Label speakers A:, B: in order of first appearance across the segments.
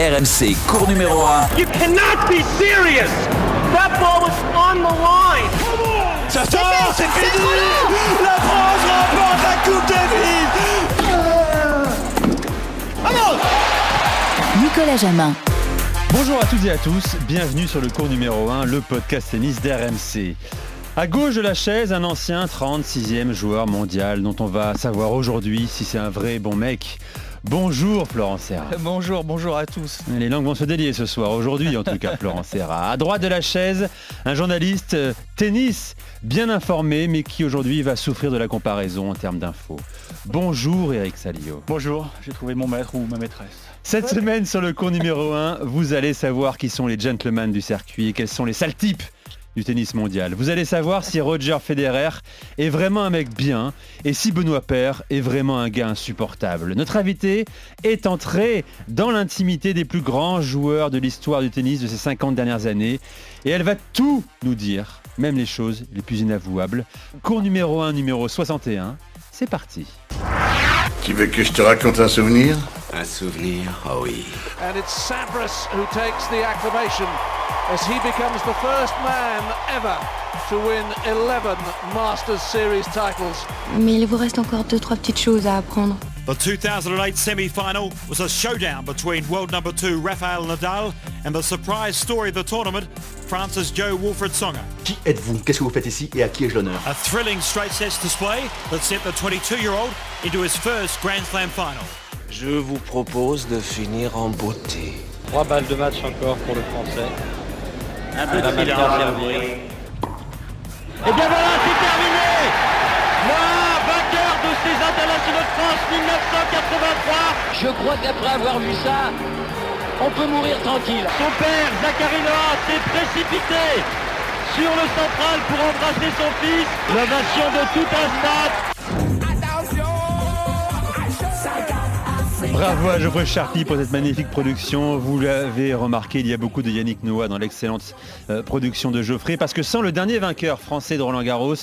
A: RMC, cours numéro 1.
B: You cannot be serious. That ball was on the line.
C: Ça sort, c'est fini La France remporte la Coupe Davis
D: Vamos Nicolas Jamin.
E: Bonjour à toutes et à tous, bienvenue sur le cours numéro 1, le podcast tennis d'RMC. À gauche de la chaise, un ancien 36e joueur mondial dont on va savoir aujourd'hui si c'est un vrai bon mec. Bonjour Florence Serra.
F: Bonjour, bonjour à tous.
E: Les langues vont se délier ce soir, aujourd'hui en tout cas Florence Serra. À droite de la chaise, un journaliste euh, tennis bien informé mais qui aujourd'hui va souffrir de la comparaison en termes d'infos. Bonjour Eric Salio.
G: Bonjour, j'ai trouvé mon maître ou ma maîtresse.
E: Cette semaine sur le cours numéro 1, vous allez savoir qui sont les gentlemen du circuit et quels sont les sales types du tennis mondial. Vous allez savoir si Roger Federer est vraiment un mec bien et si Benoît Paire est vraiment un gars insupportable. Notre invité est entré dans l'intimité des plus grands joueurs de l'histoire du tennis de ces 50 dernières années et elle va tout nous dire, même les choses les plus inavouables. Cours numéro 1, numéro 61, c'est parti.
H: Tu veux que je te raconte un souvenir?
I: Un souvenir, oh oui.
J: And it's Sampras who takes the acclamation as he becomes the first man ever to win 11 Masters Series titles.
K: Mais il vous reste encore deux trois petites choses à apprendre.
L: The 2008 semi-final was a showdown between world number 2 Rafael Nadal and the surprise story of the tournament, France's Joe Wilfred Songa.
M: Qui êtes-vous Qu'est-ce que vous faites ici et à qui ai-je l'honneur
L: A thrilling straight sets display that sent the 22-year-old into his first Grand Slam final.
I: Je vous propose de finir en beauté.
N: Trois balles de match encore pour le français.
O: Un peu de silence. Et bien voilà, c'est terminé Moi, vainqueur de ces internationaux de France 1983 Je crois qu'après avoir vu ça, on peut mourir tranquille. Son père, Zachary Noah, s'est précipité sur le central pour embrasser son fils. L'ovation de tout un stade.
E: Bravo à Geoffrey Charpie pour cette magnifique production. Vous l'avez remarqué, il y a beaucoup de Yannick Noah dans l'excellente euh, production de Geoffrey, parce que sans le dernier vainqueur français de Roland Garros,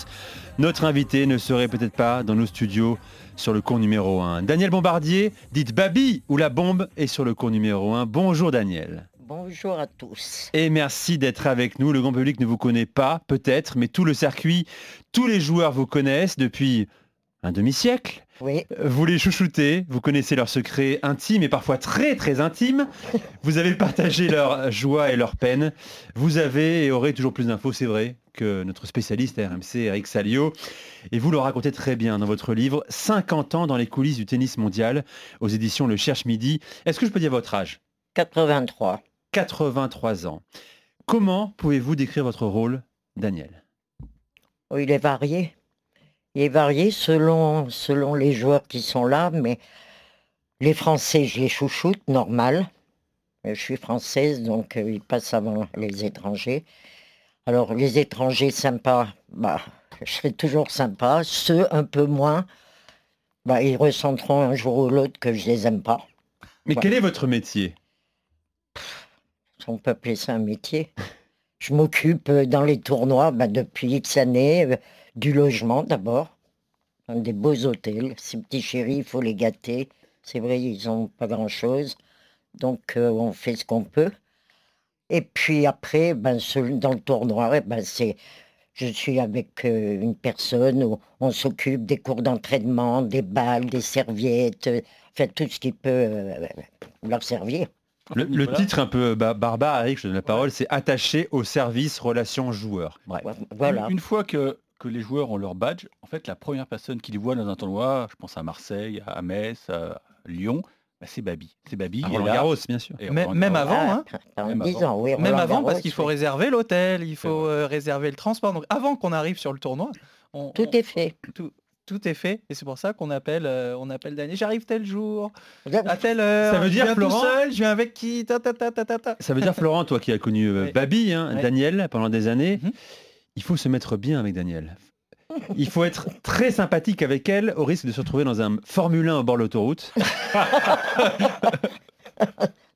E: notre invité ne serait peut-être pas dans nos studios sur le cours numéro 1. Daniel Bombardier, dites Babi ou la bombe est sur le cours numéro 1. Bonjour Daniel.
P: Bonjour à tous.
E: Et merci d'être avec nous. Le grand public ne vous connaît pas, peut-être, mais tout le circuit, tous les joueurs vous connaissent depuis un demi-siècle.
P: Oui.
E: Vous les chouchoutez, vous connaissez leurs secrets intimes et parfois très très intimes. Vous avez partagé leur joie et leur peine. Vous avez et aurez toujours plus d'infos, c'est vrai, que notre spécialiste à RMC, Eric Salio. Et vous le racontez très bien dans votre livre 50 ans dans les coulisses du tennis mondial aux éditions Le Cherche Midi. Est-ce que je peux dire votre âge?
P: 83.
E: 83 ans. Comment pouvez-vous décrire votre rôle, Daniel?
P: Oh, Il est varié. Il est varié selon, selon les joueurs qui sont là, mais les Français, je les chouchoute, normal. Je suis française, donc euh, ils passent avant les étrangers. Alors, les étrangers sympas, bah, je serai toujours sympa. Ceux un peu moins, bah, ils ressentiront un jour ou l'autre que je les aime pas.
E: Mais voilà. quel est votre métier?
P: On peut appeler ça un métier. Je m'occupe dans les tournois bah, depuis X années du logement d'abord, des beaux hôtels. Ces petits chéris, il faut les gâter. C'est vrai, ils n'ont pas grand-chose. Donc, euh, on fait ce qu'on peut. Et puis après, ben, dans le tournoi, ben, c'est, je suis avec euh, une personne où on s'occupe des cours d'entraînement, des balles, des serviettes, euh, fait tout ce qui peut euh, leur servir.
E: Le, le voilà. titre un peu bah, barbare, Eric, je te donne la parole, c'est Attaché au service relation joueur.
P: Bref. Voilà.
G: Une, une fois que que les joueurs ont leur badge, en fait, la première personne qui les voit dans un tournoi, je pense à Marseille, à Metz, à Lyon, bah, c'est Babi. C'est Babi.
E: Roland Garros, bien sûr.
F: Et même, même avant, hein.
P: Même avant, oui,
F: même avant parce qu'il faut oui. réserver l'hôtel, il faut euh, réserver le transport. Donc avant qu'on arrive sur le tournoi, on,
P: tout
F: on,
P: est fait.
F: Tout, tout est fait et c'est pour ça qu'on appelle euh, on appelle Daniel j'arrive tel jour à telle heure
E: ça veut dire
F: je viens
E: Florent
F: tout seul je viens avec qui ta, ta, ta, ta, ta.
E: ça veut dire Florent toi qui as connu euh,
F: Oui.
E: Babi hein. Daniel pendant des années
F: Mhm.
E: Il faut se mettre bien avec Daniel il faut être très sympathique avec elle au risque de se retrouver dans un Formule 1 au bord de l'autoroute.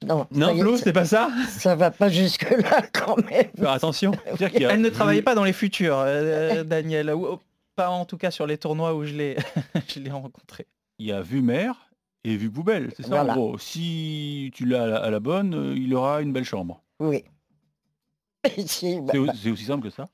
P: Non,
E: Non, Flo, c'est pas ça?
P: ça va pas jusque-là quand même.
E: Faire attention.
G: C'est-à-dire qu'il y a-
F: elle ne travaillait pas dans les futurs euh, Daniel ou- pas en tout cas sur les tournois où je l'ai je l'ai rencontré
G: Il y a Vumer et vue poubelle. C'est ça
P: Voilà.
G: en gros. Si tu l'as à la, à la bonne, euh, il aura une belle chambre.
P: Oui. Si, bah,
G: C'est au- c'est aussi simple que ça?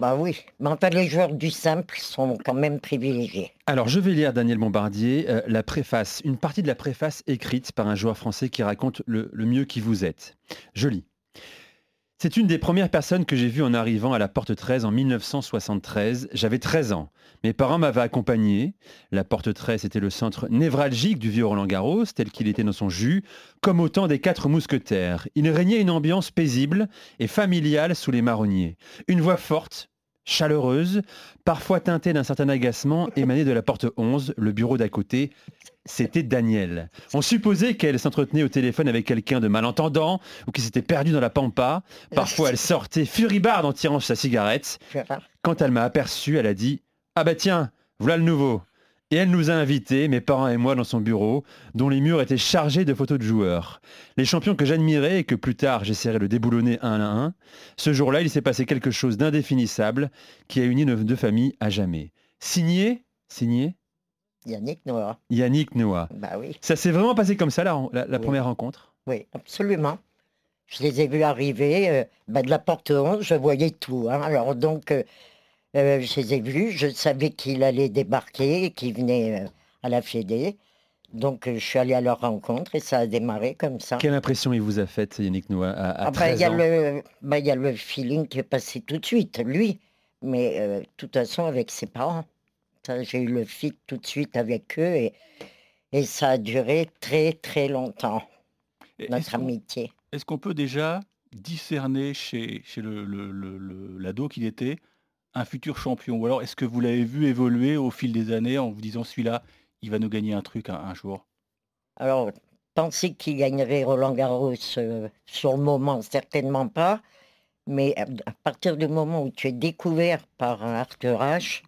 P: bah oui. Mais enfin, les joueurs du simple sont quand même privilégiés.
E: Alors, je vais lire, Daniel Bombardier, euh, la préface, une partie de la préface écrite par un joueur français qui raconte le, le mieux qui vous êtes. Je lis. C'est une des premières personnes que j'ai vues en arrivant à la Porte 13 en 1973. J'avais 13 ans. Mes parents m'avaient accompagné. La Porte 13 était le centre névralgique du vieux Roland Garros, tel qu'il était dans son jus, comme au temps des quatre mousquetaires. Il régnait une ambiance paisible et familiale sous les marronniers. Une voix forte, chaleureuse, parfois teintée d'un certain agacement, émanait de la porte 11, le bureau d'à côté. C'était Daniel. On supposait qu'elle s'entretenait au téléphone avec quelqu'un de malentendant ou qui s'était perdu dans la pampa. Parfois, elle sortait furibarde en tirant sa cigarette. Quand elle m'a aperçu, elle a dit Ah bah tiens, voilà le nouveau. Et elle nous a invités, mes parents et moi, dans son bureau, dont les murs étaient chargés de photos de joueurs. Les champions que j'admirais et que plus tard j'essaierai de déboulonner un à un. Ce jour-là, il s'est passé quelque chose d'indéfinissable qui a uni nos deux familles à jamais. Signé? Signé?
P: Yannick Noah.
E: Yannick Noah.
P: Bah oui.
E: Ça s'est vraiment passé comme ça, la, la- la première rencontre?
P: Oui, absolument. Je les ai vus arriver euh, bah, de la porte 11, je voyais tout. hein. Alors donc, euh, euh, je les ai vus, je savais qu'il allait débarquer, qu'il venait euh, à la Fédé. Donc euh, je suis allé à leur rencontre et ça a démarré comme ça.
E: Quelle impression il vous a faite, Yannick Noah, à, à
P: Ah bah,
E: 13
P: il y a bah, il y a le feeling qui est passé tout de suite, lui. Mais euh, de toute façon, avec ses parents. J'ai eu le fit tout de suite avec eux et, et ça a duré très très longtemps,
G: Et
P: notre amitié.
G: Est-ce qu'on peut déjà discerner chez, chez le, le- le- le- l'ado qu'il était un futur champion Ou alors est-ce que vous l'avez vu évoluer au fil des années en vous disant celui-là, il va nous gagner un truc un, jour?
P: Alors, penser qu'il gagnerait Roland Garros euh, sur le moment, certainement pas. Mais à à partir du moment où tu es découvert par Arthur H,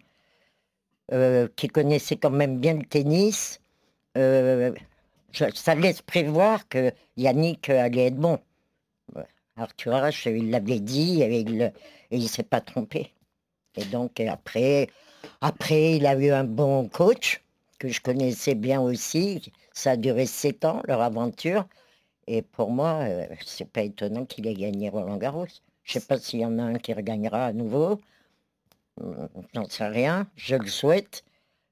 P: euh, qui connaissait quand même bien le tennis, euh, ça laisse prévoir que Yannick allait être bon. Arthur H, il l'avait dit et il il s'est pas trompé. Et donc et après, après, il a eu un bon coach que je connaissais bien aussi. Ça a duré sept ans, leur aventure. Et pour moi, euh, c'est pas étonnant qu'il ait gagné Roland Garros. Je sais pas s'il y en a un qui regagnera à nouveau. Hum, J'en sais rien. Je le souhaite.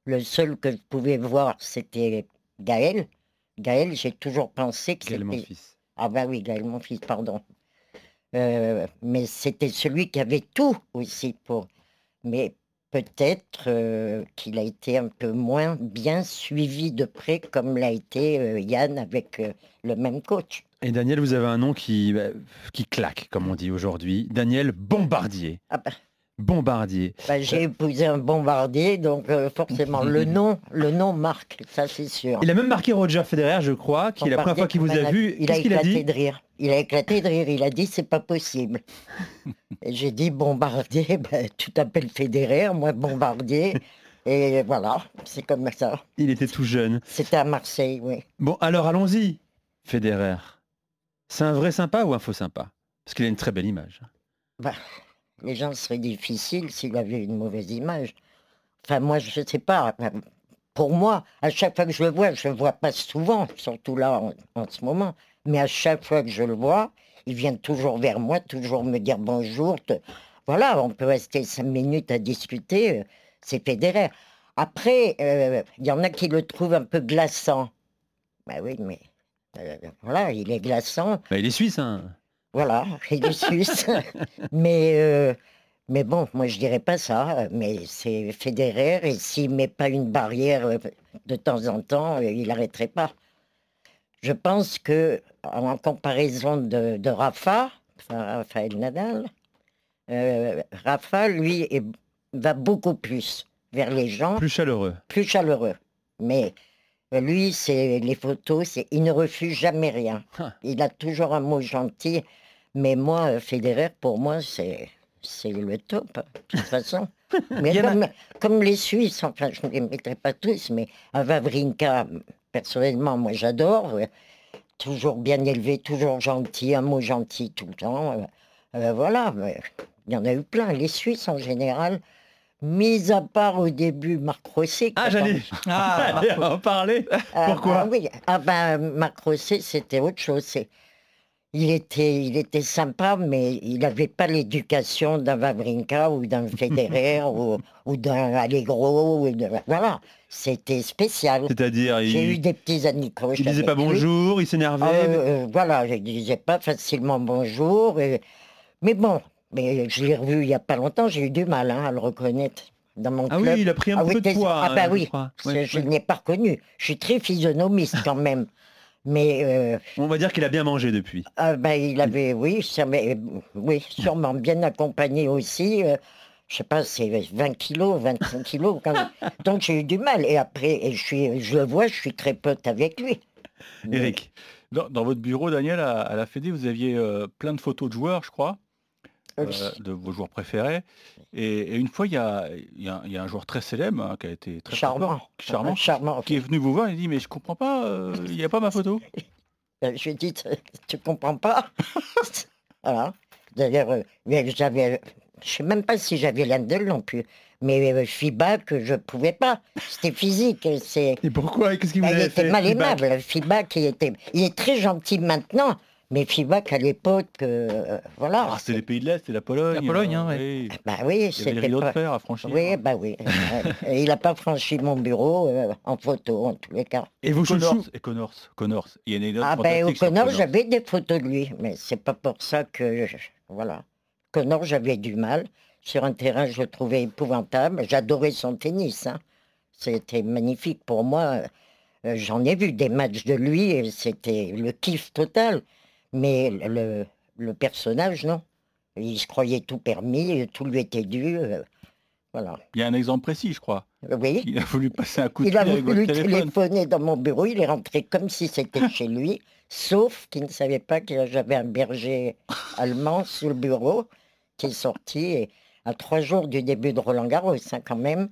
P: Le seul que je pouvais voir, c'était Gaël. Gaël, j'ai toujours pensé que
E: Gaël, mon
P: c'était...
E: fils.
P: Ah bah oui, Gaël, mon fils, pardon. Euh, mais c'était celui qui avait tout aussi pour... Mais peut-être euh, qu'il a été un peu moins bien suivi de près comme l'a été euh, Yann avec euh, le même coach.
E: Et Daniel, vous avez un nom qui, bah, qui claque, comme on dit aujourd'hui. Daniel Bombardier.
P: Ah bah,
E: Bombardier.
P: bah, j'ai épousé un bombardier, donc euh, forcément le nom, le nom marque, ça c'est sûr.
E: Il a même marqué Roger Federer, je crois, qui est la première fois qu'il vous a vu.
P: Il a éclaté de rire. Il a éclaté de rire. Il a dit c'est pas possible. J'ai dit bombardier, ben, tu t'appelles Federer, moi bombardier. Et voilà, c'est comme ça.
E: Il était tout jeune.
P: C'était à Marseille, oui.
E: Bon, alors allons-y, Federer. C'est un vrai sympa ou un faux sympa? Parce qu'il a une très belle image.
P: Bah, les gens seraient difficiles s'il avait une mauvaise image. Enfin, moi, je ne sais pas. Pour moi, à chaque fois que je le vois, je ne le vois pas souvent, surtout là en, ce moment, mais à chaque fois que je le vois, il vient toujours vers moi, toujours me dire bonjour. Voilà, on peut rester cinq minutes à discuter, euh, c'est Federer. Après, euh, il y en a qui le trouvent un peu glaçant. Ben oui, mais euh, voilà, il est glaçant.
E: Bah, il est suisse, hein
P: Voilà, il est suisse. mais, euh, mais bon, moi je dirais pas ça. Mais c'est Federer et s'il met pas une barrière euh, de temps en temps, euh, il n'arrêterait pas. Je pense que en comparaison de, de Rafa, enfin, Raphaël Nadal, euh, Rafa, lui, est- va beaucoup plus vers les gens
E: Plus chaleureux.
P: plus chaleureux. Mais lui, c'est les photos, c'est il ne refuse jamais rien.
E: Ah.
P: Il a toujours un mot gentil. Mais moi, euh, Federer, pour moi, c'est c'est le top, de toute façon. Mais
E: a-
P: comme, les Suisses, enfin, je ne les mettrai pas tous, mais un Vavrinka, personnellement, moi, j'adore. euh, Toujours bien élevé, toujours gentil, un mot gentil tout le temps. euh, euh, voilà, mais il y en a eu plein. Les Suisses, en général, Mis à part au début Marc Rosset.
E: Ah, j'allais
F: Ah,
E: en parler.
P: Ah,
E: Pourquoi
P: ah oui, ah ben, Marc Rosset, c'était autre chose. Il était, il était sympa, mais il n'avait pas l'éducation d'un Wawrinka ou d'un Federer ou, ou d'un Allegro. ou de- voilà, c'était spécial.
E: C'est-à-dire,
P: J'ai eu
E: il,
P: des petits anicroches
E: il disait pas
P: lui.
E: bonjour, il s'énervait.
P: Euh, euh, voilà, je disais pas facilement bonjour. et- Mais bon, mais je l'ai revu il y a pas longtemps, j'ai eu du mal hein, à le reconnaître dans mon
E: Ah
P: club.
E: oui, il a pris un peu de poids,
P: Ah bah
E: euh,
P: oui, je,
E: Ouais,
P: je
E: ouais.
P: ne l'ai pas reconnu. Je suis très physionomiste quand même. Mais euh,
E: On va dire qu'il a bien mangé depuis.
P: ah bah, il avait, oui, ça oui, sûrement bien accompagné aussi. euh, je sais pas, c'est 20 kilos, 25 kilos. quand même. Donc j'ai eu du mal. Et après, et je, suis, je le vois, je suis très pote avec lui.
E: Eric.
G: Dans, dans votre bureau, Daniel, à, à la Fédé, vous aviez euh, plein de photos de joueurs, je crois,
P: Euh,
G: euh, de vos joueurs préférés. Et, et une fois, il y a, il y a- il y a un joueur très célèbre hein, qui a été très
P: Charmant.
G: charmant,
P: Charmant.
G: qui est venu vous voir et dit mais je comprends pas, euh, il n'y a pas ma photo.
P: Euh, Je lui ai dit, tu- comprends pas? Voilà. D'ailleurs, euh, mais j'avais, je sais même pas si j'avais l'indel non plus, mais euh, FIBA que je pouvais pas. C'était physique. et C'est,
E: Et pourquoi? Qu'est-ce qu'il vous
P: Bah, il était
E: fait
P: mal aimable. FIBA qui était, il est très gentil maintenant, mais FIBA qu'à l'époque, euh, voilà.
G: Ah, c'est les pays de l'Est, c'est la Pologne.
F: La Pologne, hein, ouais.
G: oui.
P: Bah oui, c'était
G: de
P: pas.
G: fer à franchir.
P: Oui, bah oui. Et il n'a pas franchi mon bureau euh, en photo, en tous les cas.
E: Et vos
G: Connors, et Connors, Connors. Il y a une anecdote
P: Ah ben au
G: Connors.
P: j'avais des photos de lui, mais c'est pas pour ça que je- voilà. Connor, j'avais du mal. Sur un terrain, je le trouvais épouvantable. J'adorais son tennis. hein. C'était magnifique pour moi. Euh, J'en ai vu des matchs de lui et c'était le kiff total. Mais le, le personnage, non. Il se croyait tout permis, tout lui était dû. euh, Voilà.
G: Il y a un exemple précis, je crois.
P: Oui.
G: Il a voulu passer un coup de
P: Il a
G: fil avec
P: voulu
G: téléphone.
P: téléphoner dans mon bureau, il est rentré comme si c'était chez lui, sauf qu'il ne savait pas que j'avais un berger allemand sur le bureau qui est sorti et à trois jours du début de Roland Garros, hein, quand même,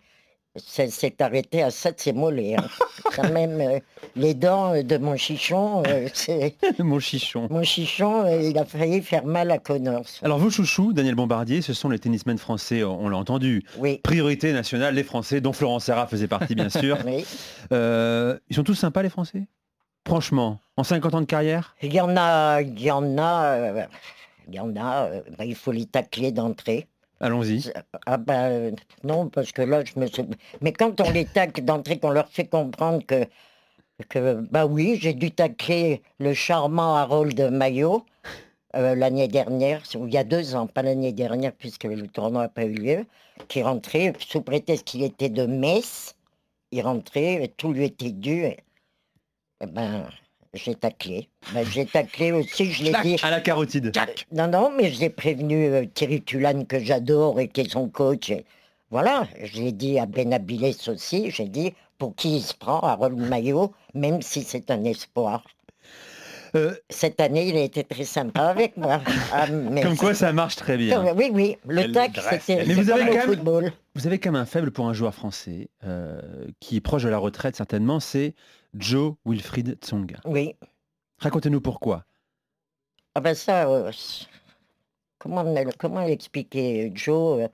P: ça s'est arrêté à ça de hein. quand même, euh, les dents euh, de mon chichon, euh, c'est...
E: Mon chichon.
P: Mon chichon, euh, il a failli faire mal à Connors.
E: Alors vos chouchous, Daniel Bombardier, ce sont les tennismen français, on l'a entendu.
P: Oui.
E: Priorité nationale, les Français, dont Florent Serra faisait partie bien sûr.
P: Oui.
E: Ils sont tous sympas les Français? Franchement, en 50 ans de carrière?
P: Il y en a, il y en a, il y en a, il faut les tacler d'entrée.
E: Allons-y.
P: Ah ben non, parce que là, je me suis... Mais quand on les tacle d'entrée, qu'on leur fait comprendre que, que bah oui, j'ai dû tacler le charmant Harold Maillot euh, l'année dernière, ou il y a deux ans, pas l'année dernière, puisque le tournoi n'a pas eu lieu, qui rentrait, sous prétexte qu'il était de Metz, il rentrait, tout lui était dû. Eh ben, j'ai taclé. Ben, j'ai taclé aussi, je l'ai dit.
E: À la carotide.
P: Non, non, mais j'ai prévenu euh, Thierry Tulane que j'adore et qui est son coach. et voilà, j'ai dit à Ben Abiles aussi, j'ai dit pour qui il se prend, Harold Maillot, même si c'est un espoir.
E: Euh,
P: Cette année, il a été très sympa avec moi. Ah, mais
E: Comme quoi ça marche très bien.
P: Comme- Oui, oui, le
E: Elle
P: tac, c'était
E: Mais
P: c'est
E: vous avez quand même-
P: football.
E: Vous avez quand même un faible pour un joueur français euh, qui est proche de la retraite certainement, c'est Joe Wilfried Tsonga.
P: Oui.
E: Racontez-nous pourquoi.
P: Ah ben ça, euh, comment, comment l'expliquer, Joe euh,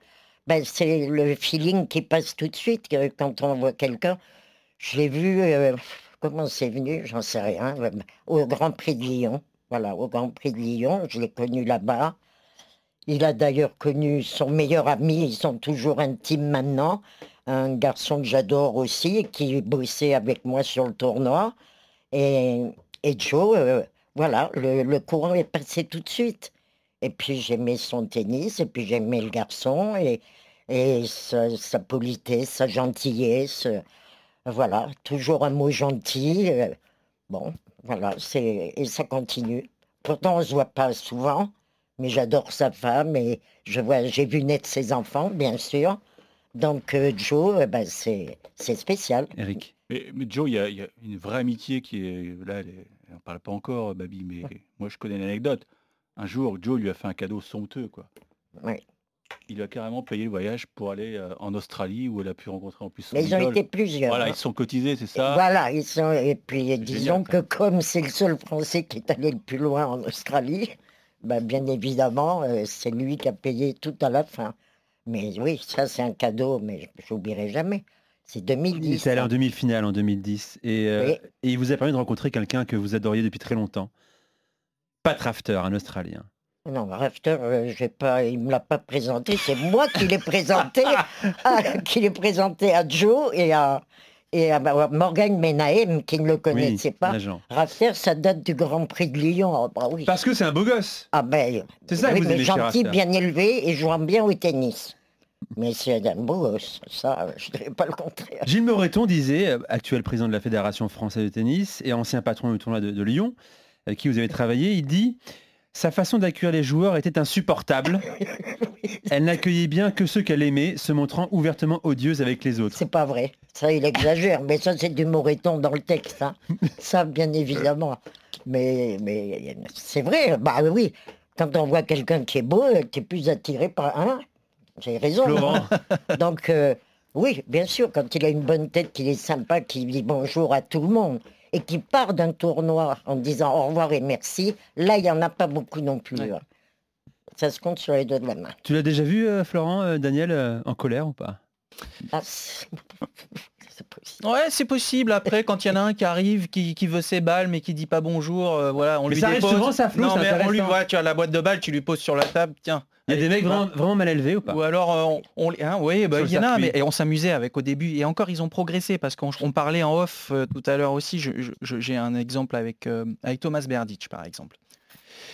P: ben C'est le feeling qui passe tout de suite quand on voit quelqu'un. Je l'ai vu, euh, comment c'est venu, j'en sais rien, euh, au Grand Prix de Lyon. Voilà, au Grand Prix de Lyon, je l'ai connu là-bas. Il a d'ailleurs connu son meilleur ami, ils sont toujours intimes maintenant, un garçon que j'adore aussi, qui bossait avec moi sur le tournoi. Et, Joe, euh, voilà, le, courant est passé tout de suite. Et puis j'aimais son tennis, et puis j'aimais le garçon, et, sa, politesse, sa gentillesse. euh, Voilà, toujours un mot gentil. euh, Bon, voilà, et ça continue. Pourtant, on se voit pas souvent, mais j'adore sa femme et je vois, j'ai vu naître ses enfants, bien sûr. Donc euh, Joe, eh ben, c'est c'est spécial.
E: Eric.
G: Mais, mais Joe, il y, a- il y a une vraie amitié qui est là. Elle est- elle en parle pas encore, Babi, mais moi je connais l'anecdote. Un jour, Joe lui a fait un cadeau somptueux, quoi.
P: Oui.
G: Il lui a carrément payé le voyage pour aller euh, en Australie où elle a pu rencontrer en plus son
P: Mais ils ont
G: idole.
P: été plusieurs,
G: Voilà,
P: hein.
G: ils se sont cotisés, c'est ça?
P: Voilà, ils sont, et puis disons
G: génial,
P: que comme c'est le seul Français qui est allé le plus loin en Australie, ben, bien évidemment, euh, c'est lui qui a payé tout à la fin. Mais oui, ça c'est un cadeau, mais j'oublierai jamais. C'est
E: Il
P: 2010.
E: était allé en demi-finale en 2010 et, euh,
P: Oui.
E: et il vous a permis de rencontrer quelqu'un que vous adoriez depuis très longtemps. Pat Rafter, un Australien.
P: Non, Rafter, euh, j'ai pas, il me l'a pas présenté, c'est moi qui l'ai présenté, à, qui l'ai présenté à Joe et à, et à Morgan Menahem qui ne le connaissait pas. Rafter, ça date du Grand Prix de Lyon. Ah, bah oui.
E: Parce que c'est un beau gosse.
P: Ah ben,
E: C'est ça que vous aimez
P: gentil, bien élevé et jouant bien au tennis. Mais c'est un beau gosse, ça, je dirais pas le contraire.
E: Gilles Moreton disait, euh, actuel président de la Fédération française de tennis et ancien patron du tournoi de, de Lyon, avec qui vous avez travaillé, il dit sa façon d'accueillir les joueurs était insupportable. Elle n'accueillait bien que ceux qu'elle aimait, se montrant ouvertement odieuse avec les autres.
P: C'est pas vrai. Ça, il exagère. Mais ça, c'est du Moreton dans le texte. hein. Ça, bien évidemment. Mais, mais c'est vrai. Bah oui. Quand on voit quelqu'un qui est beau, tu es plus attiré par un. J'ai raison. Donc, euh, oui, bien sûr, quand il a une bonne tête, qu'il est sympa, qu'il dit bonjour à tout le monde et qu'il part d'un tournoi en disant au revoir et merci, là, il n'y en a pas beaucoup non plus. hein. Ça se compte sur les doigts de la main.
E: Tu l'as déjà vu, euh, Florent, euh, Daniel, euh, en colère ou pas?
P: Ah, c'est-
F: Ouais, c'est possible. Après, quand il y en a un qui arrive, qui, qui veut ses balles, mais qui dit pas bonjour, euh, voilà, on
E: Mais
F: lui
E: ça arrive
F: dépose.
E: souvent, ça, Flo,
F: non, mais on lui voit, tu as la boîte de balles, tu lui poses sur la table, tiens.
E: Il y a des mecs
F: vas.
E: vraiment, vraiment mal élevés ou pas?
F: Ou alors, euh, on, on- hein, oui, bah, il y en a, mais et on s'amusait avec au début. Et encore, ils ont progressé parce qu'on on parlait en off euh, tout à l'heure aussi. J'ai un exemple avec, euh, avec Thomas Berdych, par exemple.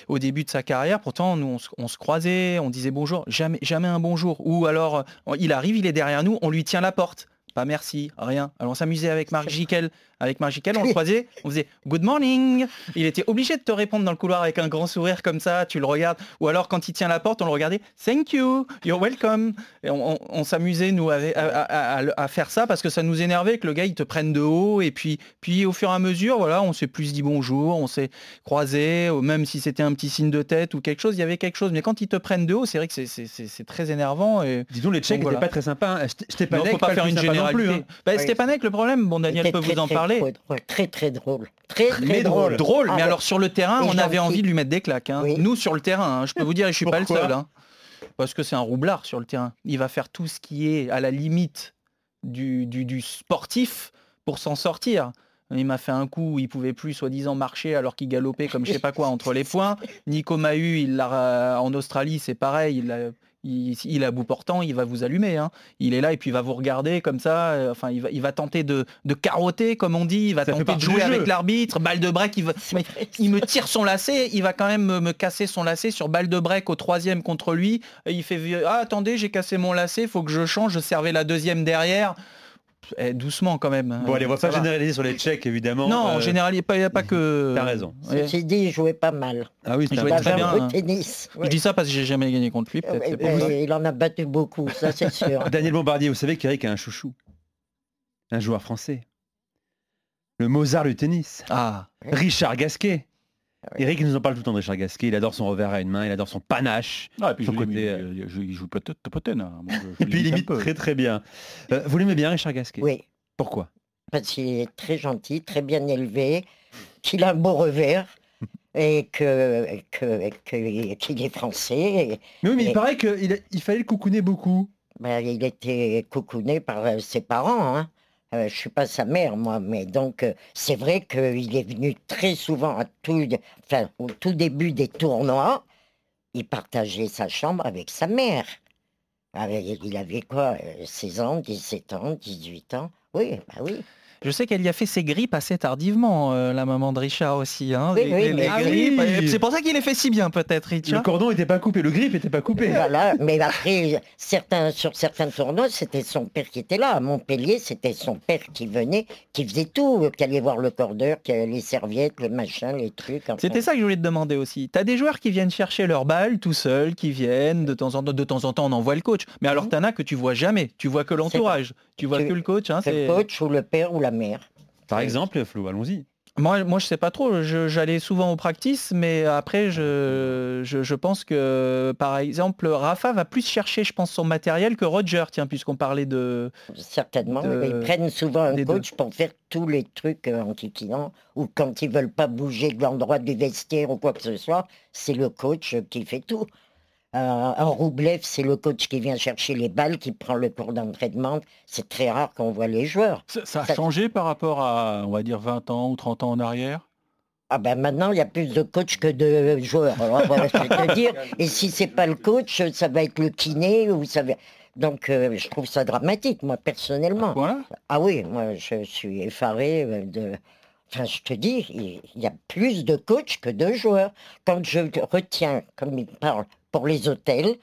F: Au début de sa carrière, pourtant, nous, on se, on se croisait, on disait bonjour, jamais, jamais un bonjour. Ou alors, il arrive, il est derrière nous, on lui tient la porte. Pas merci, rien. Alors on s'amusait avec Marc Jiquel. Avec Marc Jiquel, on le croisait, on faisait Good morning. Il était obligé de te répondre dans le couloir avec un grand sourire comme ça, tu le regardes. Ou alors quand il tient la porte, on le regardait Thank you, you're welcome. Et on, on- on s'amusait, nous, à, à- à- à faire ça parce que ça nous énervait que le gars, il te prenne de haut. Et puis, puis au fur et à mesure, voilà, on s'est plus dit bonjour, on s'est croisé, même si c'était un petit signe de tête ou quelque chose, il y avait quelque chose. Mais quand ils te prennent de haut, c'est vrai que c'est- très énervant. Et...
E: Dis donc, les Tchèques n'étaient
F: voilà.
E: pas très sympas. hein. St-
F: Non, faut pas faire
E: plus
F: une
E: non plus, hein.
F: Bah,
P: Oui.
F: Stepanek, le problème, bon Daniel peut
P: très,
F: vous en
P: très,
F: parler.
P: Très, très drôle. Très très
F: Mais
P: drôle.
F: drôle,
P: Ah
F: mais
P: ouais.
F: alors sur le terrain,
P: Et
F: on avait envie de lui mettre des claques. hein.
P: Oui.
F: Nous sur le terrain, hein, je peux vous dire, et je suis pas le seul. hein. parce que c'est un roublard sur le terrain. Il va faire tout ce qui est à la limite du, du- du sportif pour s'en sortir. Il m'a fait un coup où il pouvait plus soi-disant marcher alors qu'il galopait comme je sais pas quoi entre les points. Nico Mahu, il l'a en Australie, c'est pareil. Il a, il, il est à bout portant, il va vous allumer. hein. Il est là et puis il va vous regarder comme ça. euh, Enfin, il va, il va tenter de, de carotter, comme on dit. Il va
E: Ça
F: tenter de jouer avec l'arbitre. Balle de break, il, va, mais il me tire son lacet. Il va quand même me, me casser son lacet sur balle de break au troisième contre lui. Et il fait vieux, ah attendez, j'ai cassé mon lacet, faut que je change. Je servais la deuxième derrière. Eh, doucement quand même.
E: Bon, allez, on va
F: Ça
E: pas
F: va.
E: généraliser sur les Tchèques, évidemment.
F: Non, en
E: Euh,
F: général, il n'y a, pas- il y a pas que.
E: T'as raison.
F: Ouais.
P: Ceci dit, il jouait pas mal.
E: Ah oui,
F: Il jouait très bien.
P: Au
F: hein.
P: tennis.
F: Je dis ça parce que j'ai jamais gagné contre lui. ça.
P: il en a battu beaucoup, ça c'est sûr.
E: Daniel Bombardier, vous savez qu'Eric a un chouchou. Un joueur français. Le Mozart du tennis.
F: Ah.
E: Richard Gasquet.
P: Ah oui.
E: Eric nous en parle tout le temps de Richard Gasquet. Il adore son revers à une main, il adore son panache.
G: Ah, et puis
E: Son
G: je
E: côté,
G: côté,
E: euh,
G: il joue peut-être hein.
E: Et puis il imite très très bien. Euh, vous l'aimez bien, Richard Gasquet?
P: Oui,
E: Pourquoi?
P: Parce qu'il est très gentil, très bien élevé, qu'il a un beau revers et que que- que- qu'il est français.
E: Mais oui, mais il paraît qu'il il fallait le coucouner beaucoup.
P: Ben, il était coucouné par euh, ses parents. Hein. Euh, je suis pas sa mère, moi, mais donc euh, c'est vrai qu'il est venu très souvent au tout début des tournois. Il partageait sa chambre avec sa mère. Avec- il avait quoi euh, 16 ans, 17 ans, 18 ans? Oui, bah oui.
F: Je sais qu'elle y a fait ses grippes assez tardivement, euh, la maman de Richard aussi. hein.
P: Oui, mais-
E: Ah
F: C'est pour ça qu'il les fait si bien, peut-être,
E: Le
F: Richard.
E: cordon n'était pas coupé, le grip n'était pas coupé.
P: Voilà, mais après, certains, sur certains tournois, c'était son père qui était là. À Montpellier, c'était son père qui venait, qui faisait tout, euh, qui allait voir le cordeur, qui les serviettes, les machins, les trucs. enfin.
F: C'était ça que je voulais te demander aussi. T'as des joueurs qui viennent chercher leur balle tout seuls, qui viennent de temps en temps. De temps en temps, on envoie le coach. Mais alors, t'en as que tu vois jamais. Tu vois que l'entourage. Tu vois
P: Tu-
F: que le coach. hein,
P: C'est
F: c'est-
P: le coach ou le père ou la mère.
E: Par exemple, Flo, allons-y.
F: Moi, moi, je sais pas trop. Je- J'allais souvent au practice, mais après, je, je, je pense que, par exemple, Rafa va plus chercher, je pense, son matériel que Roger, tiens, puisqu'on parlait de...
P: Certainement.
F: De-
P: Ils prennent souvent un
F: deux.
P: coach pour faire tous les trucs euh, en kikinant, ou quand ils veulent pas bouger de l'endroit du vestiaire ou quoi que ce soit, c'est le coach qui fait tout. Un, Roublev, c'est le coach qui vient chercher les balles, qui prend le cours d'entraînement. C'est très rare qu'on voit les joueurs.
G: Ça, ça a changé par rapport à, on va dire, 20 ans ou 30 ans en arrière?
P: Ah ben maintenant, il y a plus de coachs que de joueurs. Alors, voilà, je vais te dire. Et si c'est pas le coach, ça va être le kiné ou ça va... Donc, euh, je trouve ça dramatique, moi, personnellement.
G: Voilà.
P: Ah oui, moi, je suis effaré euh, de... Enfin, je te dis, il il y a plus de coachs que de joueurs. Quand je retiens, comme il parle, pour les hôtels,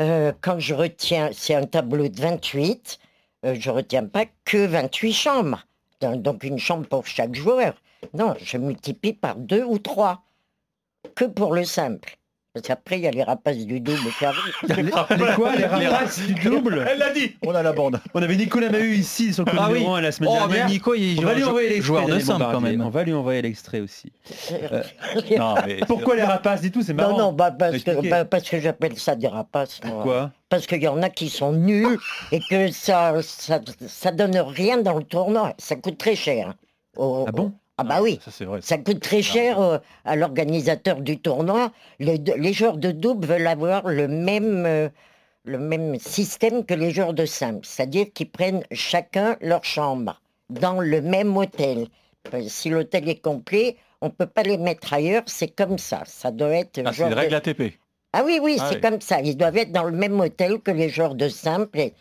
P: euh, quand je retiens, c'est un tableau de 28, euh, je retiens pas que 28 chambres. Donc une chambre pour chaque joueur. Non, je multiplie par deux ou trois. Que pour le simple. Parce qu'après, il y a les rapaces du double qui arrivent.
E: Les quoi Les rapaces du double
G: Elle l'a dit On a la bande.
E: On avait Nicolas Mahut ici sur le coup
F: Ah oui.
E: numéro 1 la semaine
F: Oh,
E: dernière.
F: mais Nico, il
E: on va lui envoyer l'extrait.
F: de simple, quand même.
E: On va lui envoyer l'extrait aussi. Euh,
G: Non, mais
E: pourquoi les rapaces Dis tout, c'est marrant.
P: Non, non, bah, parce, que, bah, parce que j'appelle ça des rapaces. moi.
E: Pourquoi
P: Parce qu'il y en a qui sont nuls et que ça, ça, ça donne rien dans le tournoi. Ça coûte très cher. Au-
E: Ah bon
P: Ah bah oui.
G: ça c'est vrai.
P: Ça coûte très cher euh, à l'organisateur du tournoi. Les, joueurs de double veulent avoir le même, euh, le même système que les joueurs de simple. C'est-à-dire qu'ils prennent chacun leur chambre dans le même hôtel. Euh, Si l'hôtel est complet, on ne peut pas les mettre ailleurs. C'est comme ça. Ça doit être...
G: Ah, c'est une
P: de-
G: règle ATP.
P: ah oui, oui,
G: Ah
P: c'est
G: oui.
P: comme ça. Ils doivent être dans le même hôtel que les joueurs de simple. Et,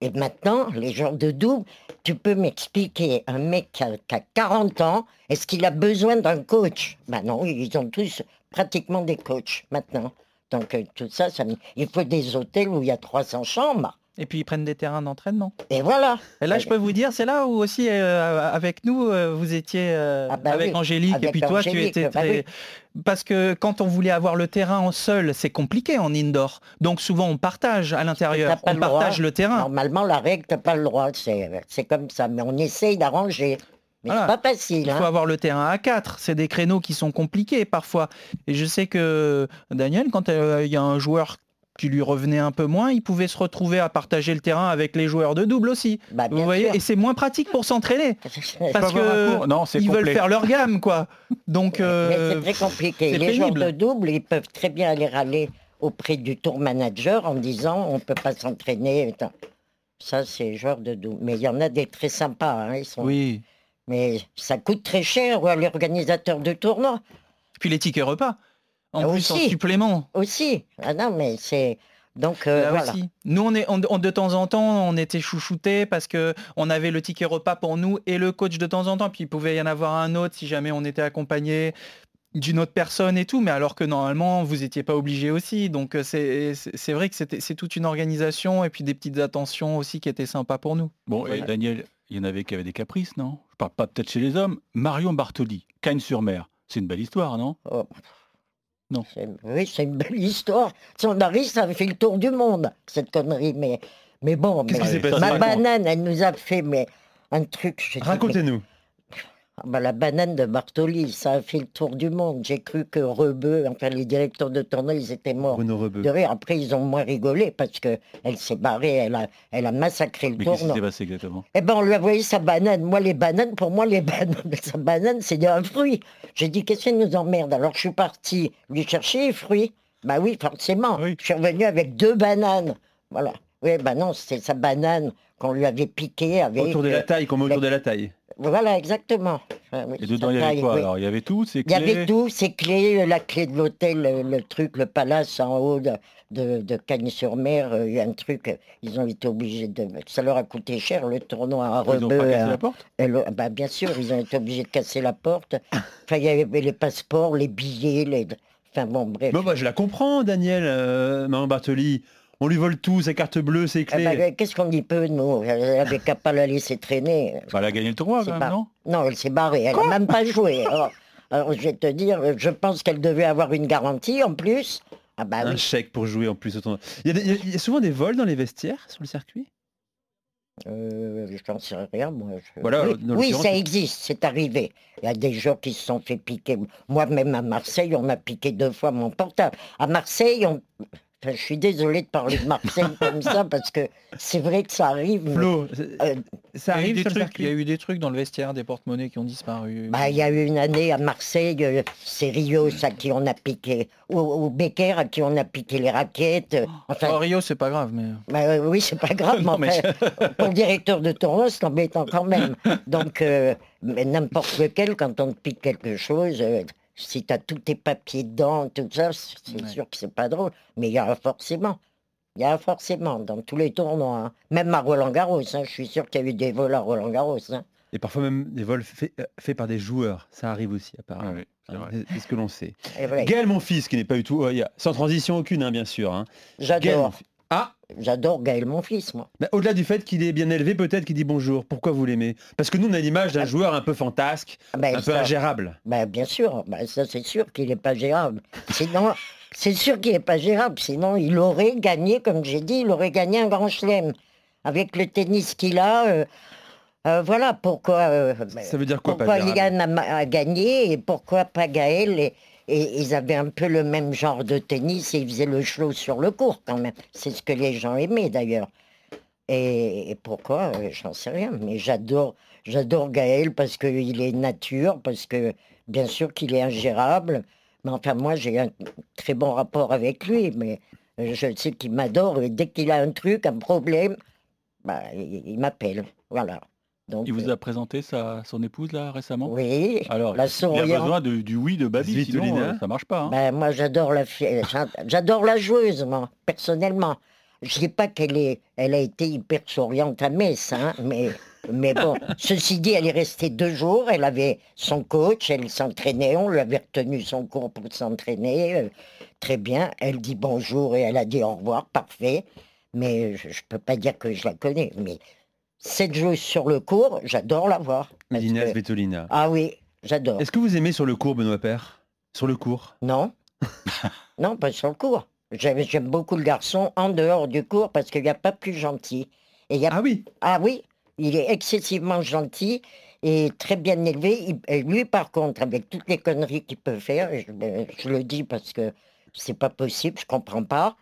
P: et maintenant, les joueurs de double, tu peux m'expliquer, un mec qui a, qui a 40 ans, est-ce qu'il a besoin d'un coach? Ben non, ils ont tous pratiquement des coachs maintenant. Donc euh, tout ça, ça il faut des hôtels où il y a 300 chambres.
F: Et puis ils prennent des terrains d'entraînement.
P: Et voilà.
F: Et là, je peux vous dire, c'est là où aussi, euh, avec nous, euh, vous étiez euh,
P: Ah bah
F: avec
P: oui,
F: Angélique, et puis toi, tu étais
P: bah
F: très...
P: oui.
F: Parce que quand on voulait avoir le terrain en seul, c'est compliqué en indoor. Donc souvent, on partage à l'intérieur, on
P: le
F: partage
P: droit.
F: le terrain.
P: Normalement, la règle, tu pas le droit. C'est comme ça. Mais on essaye d'arranger. Mais
F: Voilà.
P: c'est pas facile.
F: Il faut
P: hein.
F: avoir le terrain à 4. C'est des créneaux qui sont compliqués parfois. Et je sais que Daniel, quand euh, il y a un joueur qui lui revenait un peu moins, il pouvait se retrouver à partager le terrain avec les joueurs de double aussi.
P: Bah,
F: Vous voyez
P: sûr.
F: Et c'est moins pratique pour s'entraîner. Parce que
G: Non,
F: ils veulent faire leur gamme, quoi. Donc,
P: Mais
F: euh,
P: c'est très compliqué.
F: c'est
P: Les joueurs
F: pénible.
P: de double, ils peuvent très bien aller râler auprès du tour manager en disant on peut pas s'entraîner. Ça, c'est les joueurs de double. Mais il y en a des très sympas. hein, ils sont...
F: oui.
P: Mais ça coûte très cher à l'organisateur du tournoi
F: Puis les tickets repas. En
P: Ah,
F: plus, en supplément.
P: aussi. Ah non, mais c'est. Donc euh,
F: Là
P: voilà.
F: aussi. Nous, on est, on- on- de temps en temps, on était chouchoutés parce que on avait le ticket repas pour nous et le coach de temps en temps. Puis il pouvait y en avoir un autre si jamais on était accompagné d'une autre personne et tout. Mais alors que normalement, vous n'étiez pas obligé aussi. Donc euh, c'est vrai que c'était- c'est toute une organisation et puis des petites attentions aussi qui étaient sympas pour nous.
G: Bon, et. Daniel, il y en avait qui avaient des caprices, non? Je parle pas peut-être chez les hommes. Marion Bartoli, Cagnes-sur-Mer. C'est une belle histoire, non?
P: Oh.
G: Non.
P: C'est- Oui, c'est une belle histoire. Son mari, ça a fait le tour du monde, cette connerie. Mais, mais bon, mais- ma banane, elle nous a fait mais, un truc.
E: Racontez-nous.
P: Ah bah, la banane de Bartoli, ça a fait le tour du monde. J'ai cru que Rebeu, enfin les directeurs de tournoi, ils étaient morts
E: Bruno Rebeu.
P: de rire. Après, ils ont moins rigolé parce que elle s'est barrée, elle a, elle a massacré le
G: Mais qu'est-ce qui
P: tournoi.
G: s'est passé exactement?
P: Eh ben, on lui a envoyé sa banane. Moi, les bananes, pour moi, les bananes, sa banane, c'est un fruit. J'ai dit, qu'est-ce qui nous emmerde? Alors, je suis parti lui chercher les fruits. Bah oui, forcément.
G: Oui.
P: Je suis revenu avec deux bananes. Voilà. Oui, bah non, c'était sa banane qu'on lui avait piquée avec...
E: Autour de la
P: euh,
E: taille, qu'on met autour de la taille.
P: Voilà, exactement. Ah oui,
G: Et dedans, il y avait quoi
P: oui.
G: alors? Il y avait tout, c'est
P: Il y avait tout, ses clés, la clé de l'hôtel, le, le truc, le palace en haut de, de, de Cagnes-sur-Mer, euh, il y a un truc, euh, ils ont été obligés de... Ça leur a coûté cher, le tournoi à
G: Ils ont
P: Rebeu.
G: pas cassé
P: hein.
G: la porte?
P: Le- bah, bien sûr, ils ont été obligés de casser la porte. Enfin, il y avait les passeports, les billets, les... Enfin bon, bref.
E: Bon, bah, je la comprends, Daniel, euh, Marion Bartoli. On lui vole tout, ses cartes bleues, ses
P: Eh
E: clés.
P: ben, Qu'est-ce qu'on y peut, nous Elle avait qu'à pas la laisser traîner.
G: Bah, Elle a gagné le tournoi
P: C'est
G: quand même, non?
P: Non, elle s'est barrée. Elle n'a même pas joué. Alors, alors, je vais te dire, je pense qu'elle devait avoir une garantie en plus. Ah bah
E: un
P: oui.
E: chèque pour jouer en plus au tournoi. Il y, a il y souvent des vols dans les vestiaires sur le circuit?
P: Euh, je n'en sais rien, moi. je-
E: Voilà,
P: oui, oui, ça existe, c'est arrivé. Il y a des gens qui se sont fait piquer. Moi, même à Marseille, on m'a piqué deux fois mon portable. À Marseille, on... Enfin, je suis désolé de parler de Marseille comme ça parce que c'est vrai que ça arrive. mais,
E: Flo,
P: euh,
E: ça
F: Il y a eu
E: arrive
F: des trucs, il y a eu des trucs dans le vestiaire, des porte-monnaies qui ont disparu.
P: bah, il y a eu une année à Marseille, euh, c'est Rios à qui on a piqué, ou, ou Becker à qui on a piqué les raquettes. euh, Enfin,
F: Oh, Rio, c'est pas grave, mais.
P: bah, euh, oui, c'est pas grave, mais,
F: Non, mais-
P: enfin, pour le directeur de tournoi, c'est embêtant quand même. Donc, euh, n'importe lequel, quand on te pique quelque chose, euh, si tu as tous tes papiers dedans, tout ça, c'est
F: Ouais.
P: sûr que c'est pas drôle. Mais il y a forcément. Il y a forcément dans tous les tournois. hein. Même à Roland Garros, hein, je suis sûr qu'il y a eu des vols à Roland Garros. hein.
E: Et parfois même des vols faits euh, faits par des joueurs. Ça arrive aussi, apparemment.
G: Ah oui, c'est
E: ce que l'on sait. Gaël, mon fils, qui n'est pas du tout... euh, il y a- sans transition aucune, hein, bien sûr. hein. Gaël, mon
P: J'adore.
E: Ah
P: J'adore Gaël, mon fils, moi.
E: Bah, Au-delà du fait qu'il est bien élevé, peut-être qu'il dit bonjour. Pourquoi vous l'aimez? Parce que nous, on a l'image d'un joueur un peu fantasque,
P: Ah ben,
E: un peu ingérable.
P: Ben, bien sûr, ben, ça c'est sûr qu'il n'est pas gérable. Sinon, c'est sûr qu'il n'est pas gérable. Sinon, il aurait gagné, comme j'ai dit, il aurait gagné un grand chelem. Avec le tennis qu'il a, euh, euh, voilà pourquoi, euh,
E: Ça veut dire quoi,
P: pourquoi Yann a, gagné et pourquoi pas Gaël. Et, et ils avaient un peu le même genre de tennis et ils faisaient le show sur le court quand même. C'est ce que les gens aimaient d'ailleurs. Et, pourquoi euh, J'en sais rien. Mais j'adore, Gaël parce qu'il est nature, parce que bien sûr qu'il est ingérable. Mais enfin, moi, j'ai un très bon rapport avec lui. Mais euh, je sais qu'il m'adore. Et dès qu'il a un truc, un problème, bah, il m'appelle. Voilà. Donc,
G: Il vous
P: euh,
G: a présenté sa, son épouse là récemment?
P: Oui.
G: Alors,
P: la
G: il a besoin de- du oui de Babi, sinon euh, ça marche pas. hein.
P: Ben, moi, j'adore la J'adore la joueuse, moi, personnellement. Je dis pas qu'elle est, elle a été hyper souriante à Metz, hein, mais, mais bon. Ceci dit, elle est restée deux jours. Elle avait son coach, elle s'entraînait. On lui avait retenu son cours pour s'entraîner. euh, très bien. Elle dit bonjour et elle a dit au revoir. Parfait. Mais je, je peux pas dire que je la connais. Mais cette joueuse sur le cours, j'adore la voir. que-. Ah oui, j'adore.
E: Est-ce que vous aimez sur le cours, Benoît Père Sur le cours
P: Non. non, pas sur le cours. J'aime beaucoup le garçon en dehors du cours parce qu'il n'y a pas plus gentil. Et il y a...
E: Ah oui
P: Ah oui, il est excessivement gentil et très bien élevé. Et lui, par contre, avec toutes les conneries qu'il peut faire, je le dis parce que c'est pas possible, je comprends pas,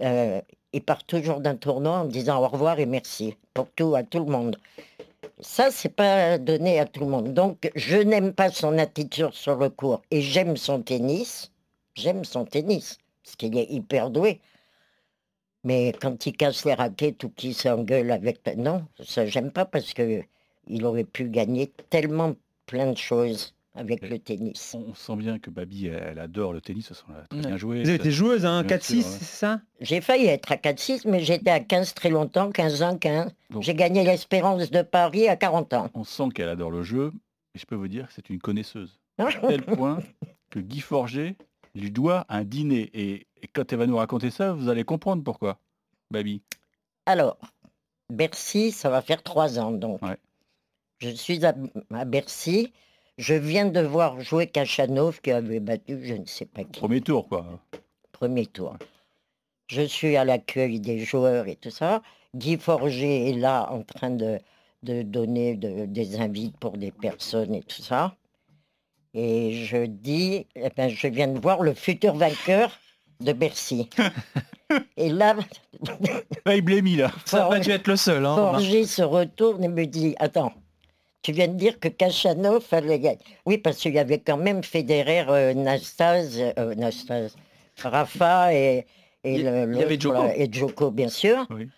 P: euh, il part toujours d'un tournoi en disant au revoir et merci pour tout, à tout le monde. Ça, c'est pas donné à tout le monde. Donc, je n'aime pas son attitude sur le court et j'aime son tennis. J'aime son tennis parce qu'il est hyper doué. Mais quand il casse les raquettes ou qu'il s'engueule avec... Non, ça, j'aime pas parce que il aurait pu gagner tellement plein de choses avec le tennis.
G: On sent bien que Babi, elle, elle adore le tennis, ça a très bien joué.
E: Vous avez été joueuse, hein,
G: Bien
E: 4-6,
G: sûr, ouais.
E: c'est ça?
P: J'ai failli être à 4-6, mais j'étais à 15 très longtemps, 15 ans, 15.
G: Donc-
P: J'ai gagné l'Espérance de Paris à 40 ans.
G: On sent qu'elle adore le jeu, et je peux vous dire que c'est une connaisseuse. À tel point que Guy Forger lui doit un dîner. Et, et quand elle va nous raconter ça, vous allez comprendre pourquoi, Babi.
P: Alors, Bercy, ça va faire trois ans donc.
G: Ouais.
P: Je suis à, à Bercy. Je viens de voir jouer Kachanov qui avait battu je ne sais pas qui.
G: Premier tour, quoi.
P: Premier tour. Je suis à l'accueil des joueurs et tout ça. Guy Forger est là en train de, de donner de- des invites pour des personnes et tout ça. Et je dis, eh ben, je viens de voir le futur vainqueur de Bercy. et là,
G: il blémit, là.
F: Ça aurait dû être le seul. Hein,
P: Forger se retourne et me dit Attends, tu viens de dire que Kachanov allait gagner. Oui, parce qu'il y avait quand même Federer, euh, Nastase, euh, Nastase, Rafa et, et,
F: Il
P: le-
F: il y avait
P: et Djoko, bien sûr.
G: Oui.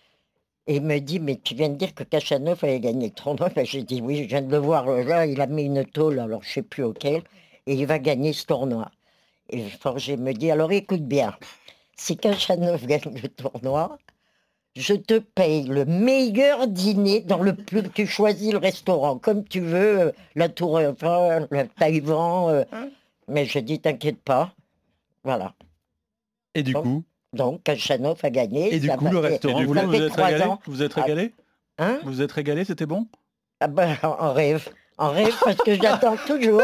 P: Et il me dit Mais tu viens de dire que Kachanov allait gagner le tournoi Ben, J'ai dit Oui, je viens de le voir. euh, Là, il a mis une tôle, alors je ne sais plus auquel, et il va gagner ce tournoi. Et Forger me dit Alors écoute bien, si Kachanov gagne le tournoi, je te paye le meilleur dîner dans le plus. Tu choisis le restaurant comme tu veux, euh, la Tour Eiffel, le Taïwan. euh, mais je dis t'inquiète pas. Voilà.
E: Et du
P: Donc,
E: coup?
P: Donc Kachanov a gagné.
E: Et du
P: ça
E: coup,
P: va
E: le
P: faire-
E: restaurant,
G: du
E: vous
G: coup,
P: ça
G: vous
P: fait
G: êtes
P: trois
G: régalé?
P: Ans.
G: Vous êtes
P: Ah,
G: régalé?
P: Hein?
G: Vous êtes régalé, c'était bon?
P: Ah ben, en rêve. En rêve parce que j'attends toujours.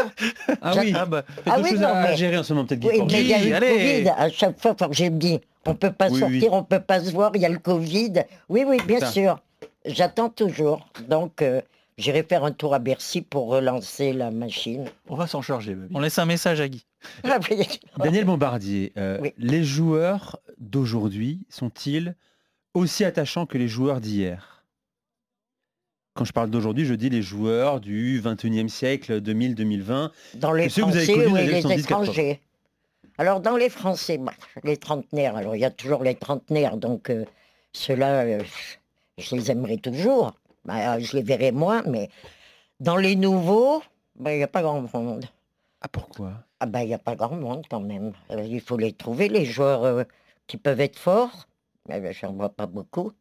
E: Ah oui,
F: Ah bah,
P: Ah oui,
E: chose
P: non,
E: à
P: mais-
E: gérer en ce moment, peut-être Guy
P: Oui,
E: Forger.
P: mais il y a eu le
F: allez.
P: Covid. À chaque fois, quand j'ai dit, on peut pas
E: Oui,
P: sortir,
E: oui.
P: on peut pas se voir, il y a le Covid. Oui, oui, bien
E: Ça.
P: sûr. J'attends toujours. Donc, euh, j'irai faire un tour à Bercy pour relancer la machine.
G: On va s'en charger.
F: On laisse un message à Guy.
P: Ah.
E: Daniel Bombardier, euh,
P: Oui.
E: les joueurs d'aujourd'hui sont-ils aussi attachants que les joueurs d'hier? Quand je parle d'aujourd'hui, je dis les joueurs du 21e siècle, 2000-2020.
P: Dans les
E: vous avez
P: Français, oui,
E: les
P: les
E: 70, 80.
P: étrangers? Alors dans les Français, bah, les trentenaires, alors il y a toujours les trentenaires, donc euh, ceux-là, euh, je les aimerais toujours. Bah, je les verrai moins, mais dans les nouveaux, bah, il n'y a pas grand monde.
E: Ah pourquoi?
P: Ah ben il n'y a pas grand monde quand même. Euh, il faut les trouver, les joueurs euh, qui peuvent être forts. Mais j'en vois pas beaucoup.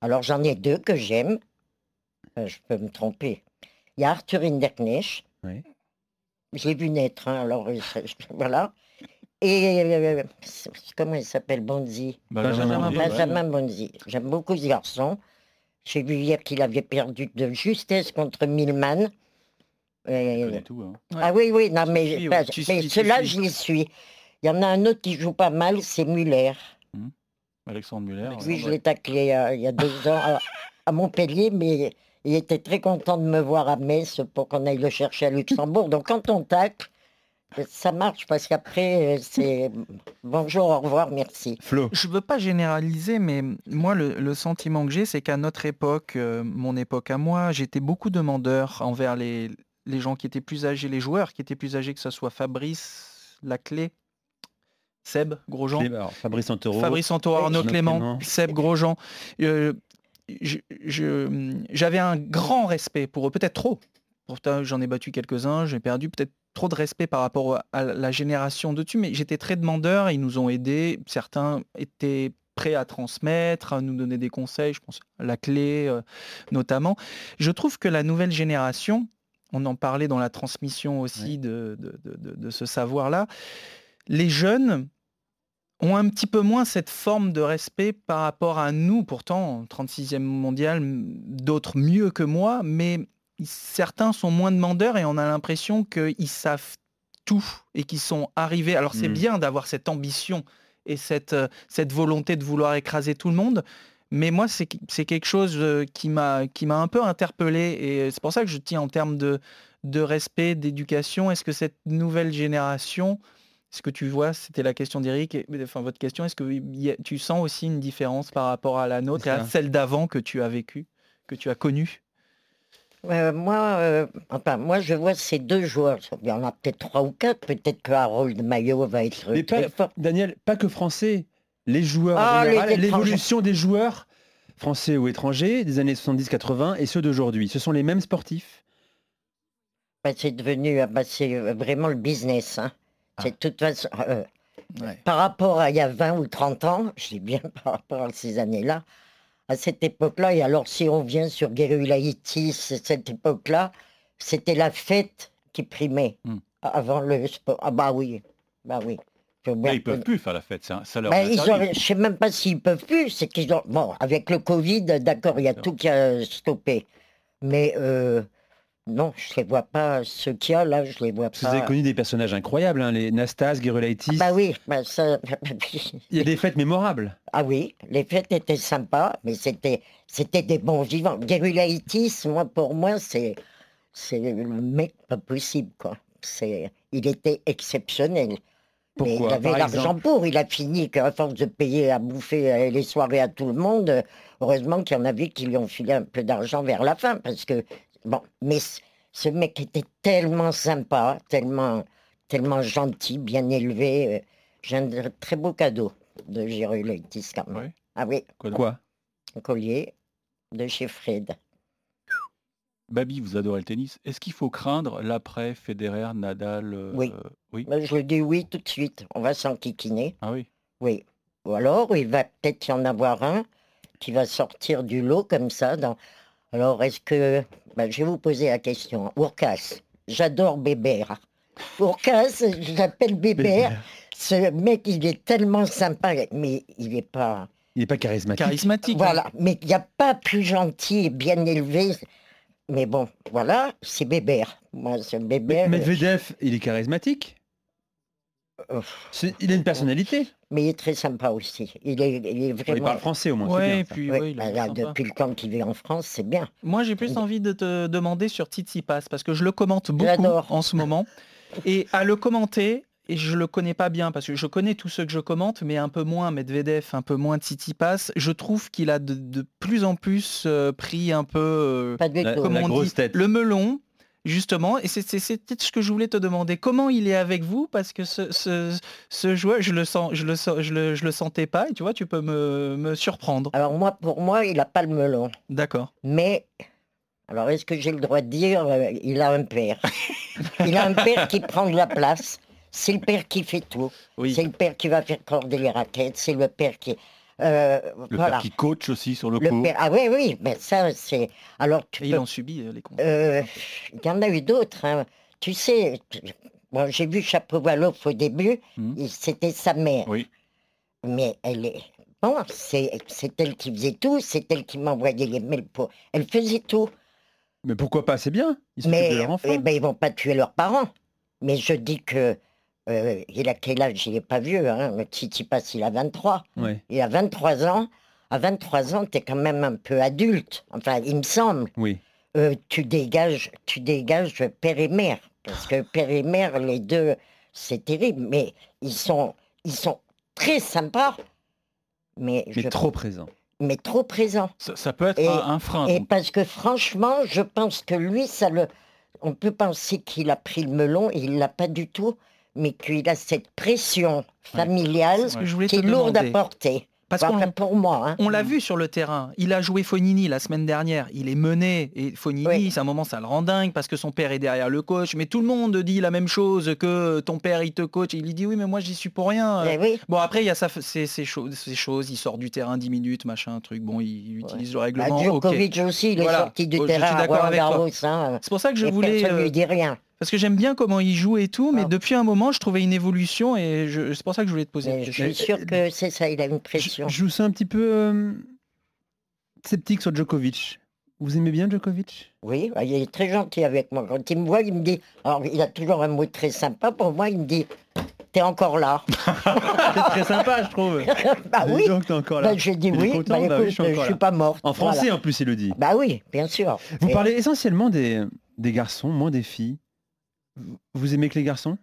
P: Alors j'en ai deux que j'aime. Euh, je peux me tromper. Il y a Arthur Hinderknecht.
E: Oui.
P: L'ai vu naître, hein, alors euh, voilà. Et euh, comment il s'appelle Bonzi?
E: Benjamin Bonzi, ouais.
P: Benjamin Bonzi. J'aime beaucoup ce garçon. J'ai vu hier qu'il avait perdu de justesse contre Milman. Et-
G: tout, hein.
P: ah oui, oui, non, mais,
G: suis,
P: bah, mais
G: suis, tu
P: ceux-là, je les suis. Il y en a un autre qui joue pas mal, c'est Muller.
G: Alexandre Muller.
P: Oui, je l'ai taclé euh, il y a deux ans à, à Montpellier, mais il était très content de me voir à Metz pour qu'on aille le chercher à Luxembourg. Donc quand on tacle, ça marche parce qu'après, euh, c'est bonjour, au revoir, merci.
E: Flo.
F: Je veux pas généraliser, mais moi, le, le sentiment que j'ai, c'est qu'à notre époque, euh, mon époque à moi, j'étais beaucoup demandeur envers les, les gens qui étaient plus âgés, les joueurs qui étaient plus âgés, que ce soit Fabrice, Laclé, Seb, Grosjean.
E: Fabrice Santoro.
F: Fabrice Santoro, Arnaud Clément,
E: Clément.
F: Seb Grosjean. Euh, J'avais un grand respect pour eux, peut-être trop. Pourtant, j'en ai battu quelques-uns, j'ai perdu peut-être trop de respect par rapport à la génération de dessus, mais j'étais très demandeur, ils nous ont aidés, certains étaient prêts à transmettre, à nous donner des conseils, je pense à la clé euh, notamment. Je trouve que la nouvelle génération, on en parlait dans la transmission aussi de- de- de ce savoir-là, les jeunes ont un petit peu moins cette forme de respect par rapport à nous, pourtant 36e mondial, d'autres mieux que moi, mais certains sont moins demandeurs et on a l'impression qu'ils savent tout et qu'ils sont arrivés. Alors c'est
E: Mm.
F: bien d'avoir cette ambition et cette, euh, cette volonté de vouloir écraser tout le monde, mais moi c'est quelque chose euh, qui m'a qui m'a un peu interpellé et c'est pour ça que je tiens en termes de, de respect, d'éducation. Est-ce que cette nouvelle génération est-ce que tu vois, c'était la question d'Eric, enfin votre question, est-ce que il y a- tu sens aussi une différence par rapport à la nôtre et à celle d'avant que tu as vécue, que tu as connue?
P: Euh, moi, euh, enfin, moi, je vois ces deux joueurs. Il y en a peut-être trois ou quatre. Peut-être que Harold Maillot va être
E: Mais
P: très
E: pas,
P: fort.
E: Daniel, pas que français. Les joueurs,
P: Ah,
E: l'évolution des joueurs, français ou étrangers, des années 70-80 et ceux d'aujourd'hui, ce sont les mêmes sportifs
P: Bah, c'est devenu, ah, bah, c'est euh, vraiment le business. hein.
E: Ah.
P: C'est de toute façon, euh, par rapport à il y a 20 ou 30 ans, je dis bien par rapport à ces années-là, à cette époque-là, et alors si on vient sur Gerulaitis, cette époque-là, c'était la fête qui primait
G: Hmm.
P: avant le sport. Ah bah oui, bah oui.
G: Là, ils peuvent plus faire la fête, ça, ça leur
P: Ben, ils ont- je sais même pas s'ils peuvent plus. C'est qu'ils ont. Bon, avec le Covid, d'accord, il y a tout qui a stoppé. Mais euh, non, je les vois pas. Ceux qu'il y a là, je les vois
E: que Vous avez
P: pas.
E: connu des personnages incroyables, hein, les Nastas, Gerulaitis.
P: Bah oui, bah ça.
E: Il y a des fêtes mémorables.
P: Ah oui, les fêtes étaient sympas, mais c'était c'était des bons vivants. Gerulaitis, moi pour moi, c'est c'est le mec pas possible quoi. C'est il était exceptionnel. mais
E: Pourquoi?
P: il avait l'argent pour, il a fini qu'à force de payer à bouffer euh, les soirées à tout le monde, euh, heureusement qu'il y en avait qui lui ont filé un peu d'argent vers la fin, parce que, bon, mais ce mec était tellement sympa, tellement, tellement gentil, bien élevé. euh, J'ai un très beau cadeau de Gérulaitis quand même. Ah oui,
E: Quoi
P: un collier de chez Fred.
G: Babi, vous adorez le tennis. Est-ce qu'il faut craindre l'après Federer, Nadal euh,
P: Oui.
G: oui?
P: Ben, je dis oui tout de suite, on va s'enquiquiner.
G: Ah oui?
P: Oui. Ou alors, il va peut-être y en avoir un qui va sortir du lot comme ça. Dans... Alors, est-ce que... ben, je vais vous poser la question. Urcas, j'adore Bébert. Urcas, je l'appelle Bébert. Ce mec, il est tellement sympa, mais il n'est pas...
E: Il n'est pas charismatique.
F: Charismatique.
P: Voilà, mais il n'y a pas plus gentil et bien élevé. Mais bon, voilà, c'est Bébert. Moi, c'est Bébert.
E: Medvedev, il est charismatique. C'est- Il a une personnalité.
P: Mais il est très sympa aussi. Il est, il est
E: Il
P: vraiment...
E: parle français au moins.
F: Ouais,
E: bien,
F: puis ouais,
P: bah là, depuis le temps qu'il vit en France, c'est bien.
F: Moi, j'ai plus envie de te demander sur Tsitsipas parce que je le commente beaucoup en ce moment. Et à le commenter, et je le connais pas bien parce que je connais tous ceux que je commente, mais un peu moins Medvedev, un peu moins Tsitsipas. Je trouve qu'il a de, de plus en plus euh, pris un peu, euh,
E: La-
P: tout.
F: comme
E: la
F: on
E: grosse
F: dit,
E: tête.
F: le melon. Justement, et c'est peut-être ce que je voulais te demander. Comment il est avec vous? Parce que ce, ce, ce joueur, je le sens, je le, sens- je le, je le sentais pas. Et tu vois, tu peux me, me surprendre.
P: Alors moi, pour moi, il a pas le melon.
F: D'accord.
P: Mais, alors est-ce que j'ai le droit de dire, euh, il a un père? il a un père qui prend de la place. C'est le père qui fait tout.
F: Oui.
P: C'est le père qui va faire corder les raquettes. C'est le père qui... euh,
G: Le
P: voilà.
G: père qui coach aussi sur le,
P: Le
G: coup.
P: père- Ah oui, oui, mais ça, c'est... Alors, tu
F: Et
P: peux
F: il en subit euh, les cons.
P: Euh, Il y en a eu d'autres. hein. Tu sais, bon, j'ai vu Chapovalov au début, et c'était sa mère.
G: Oui.
P: Mais elle est. Bon, c'est c'est elle qui faisait tout, c'est elle qui m'envoyait les mails pour. Elle faisait tout.
E: Mais pourquoi pas C'est bien. Ils
P: Mais
E: de leur enfant.
P: eh ben, ils vont pas tuer leurs parents. Mais je dis que. Euh, il a quel âge? Il n'est pas vieux, hein. Le Tsitsipas, il a 23.
E: Ouais.
P: Il a 23 ans. À 23 ans, tu es quand même un peu adulte. Enfin, il me semble.
E: Oui.
P: Euh, tu dégages, tu dégages père et mère. Parce que père et mère, les deux, c'est terrible. Mais ils sont, ils sont très sympas. Mais,
E: Mais
P: je-
E: trop présent.
P: mais trop présents.
G: Ça, ça peut être
P: Et-
G: un, un frein.
P: Et
G: donc.
P: parce que franchement, je pense que lui, ça le. On peut penser qu'il a pris le melon, et il l'a pas du tout, mais qu'il a cette pression familiale
F: que
P: qui est lourde à porter.
F: Parce
P: Enfin,
F: qu'on-
P: pour moi. hein.
F: On l'a vu sur le terrain. Il a joué Fonini la semaine dernière. Il est mené. Et Fonini,
P: Oui.
F: c'est un moment, ça le rend dingue parce que son père est derrière le coach. Mais tout le monde dit la même chose que ton père, il te coach. Il lui dit oui, mais moi, j'y suis pour rien.
P: Eh oui.
F: Bon, après, il y a ça, ces, ces choses, ces choses. Il sort du terrain 10 minutes, machin, truc. Bon, il, il utilise le
P: Bah,
F: règlement. ok.
P: Djokovic aussi, il est
F: Voilà.
P: sorti du
F: Oh, je suis
P: terrain hein.
F: C'est pour ça que je
P: Et
F: voulais.
P: Personne
F: euh,
P: lui dit rien.
F: Parce que j'aime bien comment il joue et tout, mais
P: Ah.
F: depuis un moment, je trouvais une évolution et je- c'est pour ça que je voulais te poser
P: Mais je suis sûr que c'est ça, il a une pression.
E: Je vous sens un petit peu euh, sceptique sur Djokovic. Vous aimez bien Djokovic?
P: Oui, bah, il est très gentil avec moi. Quand il me voit, il me dit, alors il a toujours un mot très sympa pour moi, il me dit, t'es encore là.
E: C'est très sympa, je trouve.
P: bah
E: Dis
P: oui.
E: donc, t'es encore là.
P: Bah, j'ai dit oui,
E: content
P: bah,
E: Bah oui,
P: écoute,
E: je suis
P: je suis pas morte.
E: En français,
P: Voilà.
E: en plus, il le dit.
P: Bah oui, bien sûr.
E: Vous
P: Et-
E: parlez essentiellement des, des garçons, moins des filles. Vous aimez que les garçons?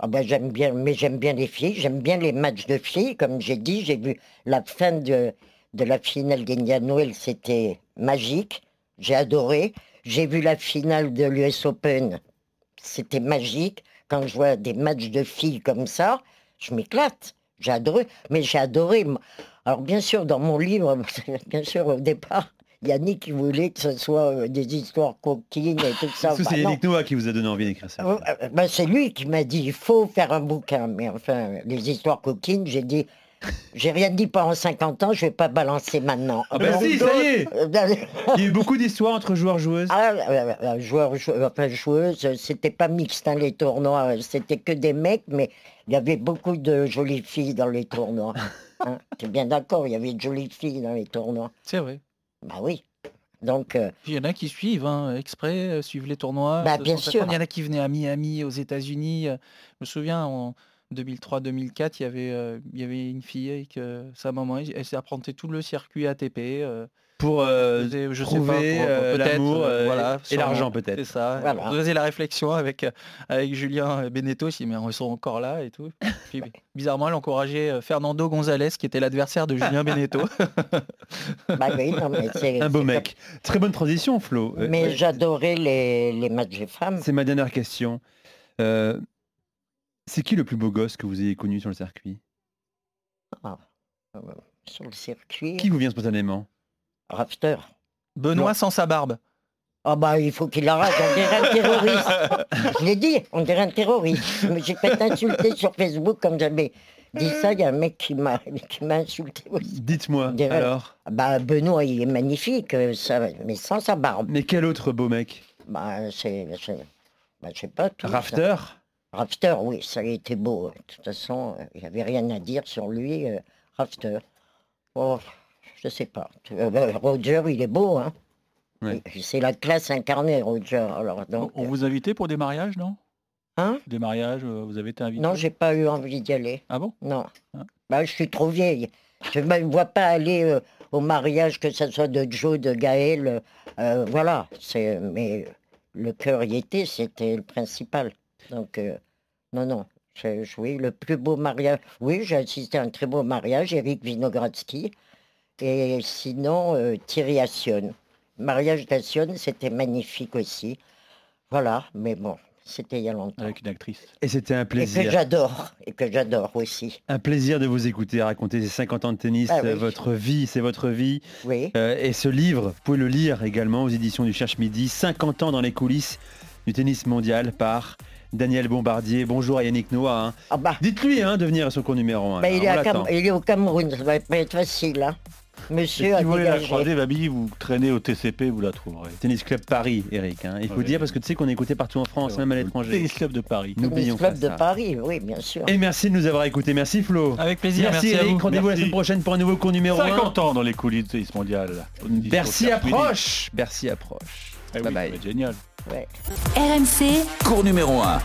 P: Ah bah, j'aime bien, mais j'aime bien les filles, j'aime bien les matchs de filles, comme j'ai dit, j'ai vu la fin de, la finale d'Indian c'était magique, j'ai adoré. J'ai vu la finale de l'US Open, c'était magique. Quand je vois des matchs de filles comme ça, je m'éclate. J'ai adoré, mais j'ai adoré. Alors bien sûr, dans mon livre, bien sûr, au départ, Yannick qui voulait que ce soit euh, des histoires coquines et tout ça. Bah
E: c'est. Yannick Noah qui vous a donné envie d'écrire ça.
P: Euh, euh, ben, c'est lui qui m'a dit il faut faire un bouquin. Mais enfin, les histoires coquines, j'ai dit j'ai rien dit pendant 50 ans, je vais pas balancer maintenant.
E: Ah bah si, ça y est Il y a eu beaucoup d'histoires entre joueurs-joueuses.
P: ah, joueurs, jou- enfin, joueuses, c'était pas mixte hein, les tournois, c'était que des mecs, mais il y avait beaucoup de jolies filles dans les tournois. Hein, T'es bien d'accord, il y avait de jolies filles dans les tournois.
F: C'est vrai.
P: Bah oui. Donc, euh,
F: Il y en a qui suivent, hein, exprès, euh, suivent les tournois.
P: Bah,
F: se
P: bien sûr.
F: Il y en a qui venaient à Miami, aux États-Unis. euh, Je me souviens, en 2003-2004, il y avait, euh, il y avait une fille avec euh, sa maman. Elle s'est apprenté tout le circuit ATP.
E: Pour euh,
F: je sais
E: trouver
F: pas, pour-
E: euh,
F: peut-être,
E: l'amour
F: euh,
E: euh,
F: voilà,
E: et l'argent
F: C'est
E: peut-être.
F: ça.
P: Voilà.
F: On faisait la réflexion avec, avec Julien Beneteau. Dis, mais ils sont encore là et tout. Puis, bizarrement, elle encourageait Fernando González, qui était l'adversaire de Julien Beneteau.
P: bah oui, non, mais c'est.
E: Un beau
P: c'est
E: mec. Très bonne transition, Flo.
P: Mais
E: ouais.
P: j'adorais les, les matchs des femmes.
E: C'est ma dernière question. Euh, c'est qui le plus beau gosse que vous ayez connu sur le circuit?
P: Ah, sur le circuit.
E: Qui vous vient spontanément?
P: Rafter.
F: Benoît sans sa barbe.
P: Ah bah il faut qu'il arrête, on dirait un terroriste. Je l'ai dit, on dirait un terroriste. Mais J'ai fait insulter sur Facebook comme j'avais dit ça, il y a un mec qui m'a qui m'a insulté aussi.
E: Dites-moi, alors.
P: Ah Bah Benoît il est magnifique, euh, ça, mais sans sa barbe.
E: Mais quel autre beau mec?
P: Bah c'est. c'est- Bah, je sais pas tout. ça.
E: Rafter
P: Rafter, oui, ça a été beau. De toute façon, euh, il n'y avait rien à dire sur lui. euh, Rafter. Oh, je sais pas. Euh, Roger, il est beau, hein.
E: Ouais.
P: C'est la classe incarnée, Roger. Alors, donc,
G: On vous invitait pour des mariages, non?
P: Hein?
G: Des mariages, euh, vous avez été invité?
P: Non, j'ai pas eu envie d'y aller.
G: Ah bon?
P: Non.
G: Ah.
P: Bah, je suis trop vieille. Je ne me vois pas aller euh, au mariage, que ce soit de Joe, de Gaël. euh, voilà. C'est, mais le cœur y était, c'était le principal. Donc, euh, non, non. J'ai joué le plus beau mariage. Oui, j'ai assisté à un très beau mariage, Eric Vinogradsky. Et sinon, euh, Thierry Assion. Mariage d'Assion, c'était magnifique aussi. Voilà, mais bon, c'était il y a longtemps.
G: Avec une actrice.
E: Et c'était un
P: Et que
E: plaisir.
P: j'adore, et que j'adore aussi.
E: Un plaisir de vous écouter raconter ces 50 ans de tennis,
P: Ah oui.
E: votre vie, c'est votre vie.
P: Oui.
E: Euh, et ce livre, vous pouvez le lire également aux éditions du Cherche Midi, 50 ans dans les coulisses du tennis mondial par Daniel Bombardier. Bonjour à Yannick Noah. hein. Dites-lui hein, de venir à son cours numéro 1.
P: Bah, il, est à Cam- il est au Cameroun, ça va pas être facile. Hein. Monsieur
G: si
P: a
G: vous voulez la croiser, Babi, vous traînez au TCP, vous la trouverez.
E: Tennis Club Paris, Eric. hein. Il faut
G: Ouais.
E: dire parce que tu sais qu'on est écouté partout en France, même à l'étranger.
G: Tennis Club de Paris.
P: Tennis Club de
E: ça.
P: Paris, oui, bien sûr.
E: Et merci de nous avoir écoutés. Merci Flo.
F: Avec plaisir, merci à
E: Eric.
F: vous.
E: Rendez-vous la
G: Merci.
E: semaine prochaine pour un nouveau cours numéro 1.
G: 50 ans dans les coulisses du tennis mondial. Circuit.
E: approche. Bercy approche.
G: Eh oui,
E: bye bye.
G: ça va être génial.
P: Ouais.
D: RMC,
A: Cours numéro 1.